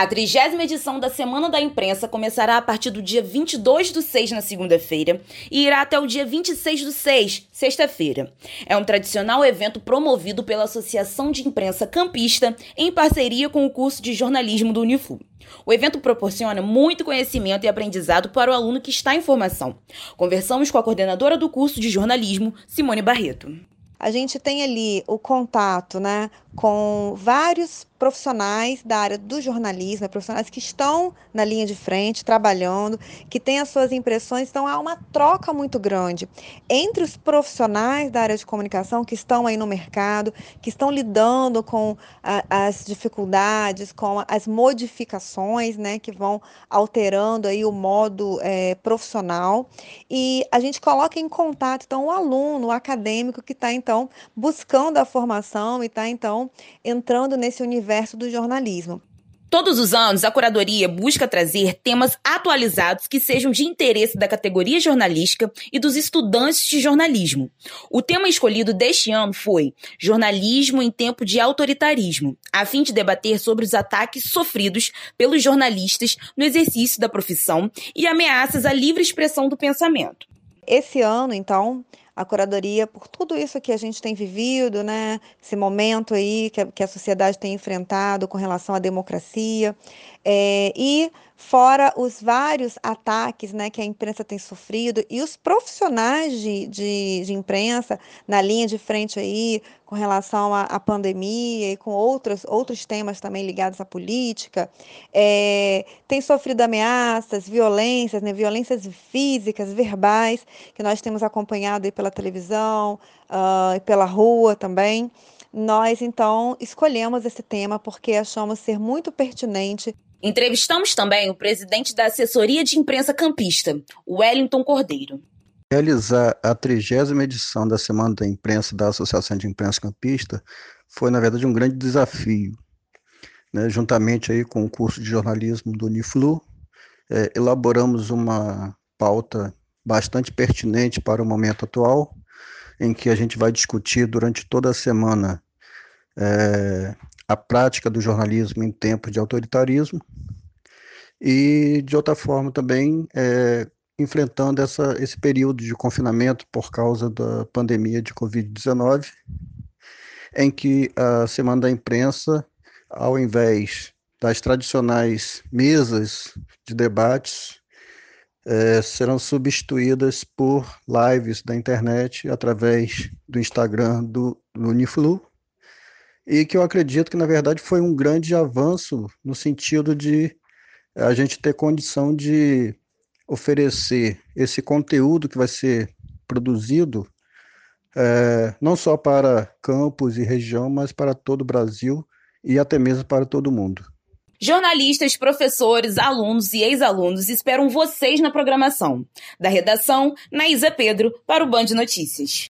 A trigésima edição da Semana da Imprensa começará a partir do dia 22 do 6, na segunda-feira, e irá até o dia 26 do 6, sexta-feira. É um tradicional evento promovido pela Associação de Imprensa Campista, em parceria com o curso de jornalismo do Uniflu. O evento proporciona muito conhecimento e aprendizado para o aluno que está em formação. Conversamos com a coordenadora do curso de jornalismo, Simone Barreto. A gente tem ali o contato né, com vários profissionais da área do jornalismo, né, profissionais que estão na linha de frente, trabalhando, que têm as suas impressões, então há uma troca muito grande entre os profissionais da área de comunicação que estão aí no mercado, que estão lidando com a, as dificuldades, com as modificações, né, que vão alterando aí o modo é, profissional, e a gente coloca em contato, então, o aluno, o acadêmico que está, então, buscando a formação e está, então, entrando nesse universo universo do jornalismo. Todos os anos, a curadoria busca trazer temas atualizados que sejam de interesse da categoria jornalística e dos estudantes de jornalismo. O tema escolhido deste ano foi Jornalismo em Tempo de Autoritarismo, a fim de debater sobre os ataques sofridos pelos jornalistas no exercício da profissão e ameaças à livre expressão do pensamento. Esse ano, então, a curadoria por tudo isso que a gente tem vivido, né? Esse momento aí que a, que a sociedade tem enfrentado com relação à democracia. É, e fora os vários ataques né, que a imprensa tem sofrido e os profissionais de, de, de imprensa na linha de frente aí com relação à, à, pandemia e com outros, outros temas também ligados à política, é, tem sofrido ameaças, violências, né, violências físicas, verbais, que nós temos acompanhado aí pela televisão uh, e pela rua também. Nós, então, escolhemos esse tema porque achamos ser muito pertinente Entrevistamos também o presidente da assessoria de imprensa campista, Wellington Cordeiro. Realizar a trigésima edição da Semana da Imprensa da Associação de Imprensa Campista foi, na verdade, um grande desafio. Né? Juntamente aí com o curso de jornalismo do Uniflu, é, elaboramos uma pauta bastante pertinente para o momento atual, em que a gente vai discutir durante toda a semana é, a prática do jornalismo em tempos de autoritarismo e, de outra forma, também é, enfrentando essa, esse período de confinamento por causa da pandemia de Covid-19, em que a Semana da Imprensa, ao invés das tradicionais mesas de debates, é, serão substituídas por lives da internet através do Instagram do, do Uniflu e que eu acredito que, na verdade, foi um grande avanço no sentido de a gente ter condição de oferecer esse conteúdo que vai ser produzido é, não só para campos e região, mas para todo o Brasil e até mesmo para todo o mundo. Jornalistas, professores, alunos e ex-alunos esperam vocês na programação. Da redação, Naísa Pedro, para o Band Notícias.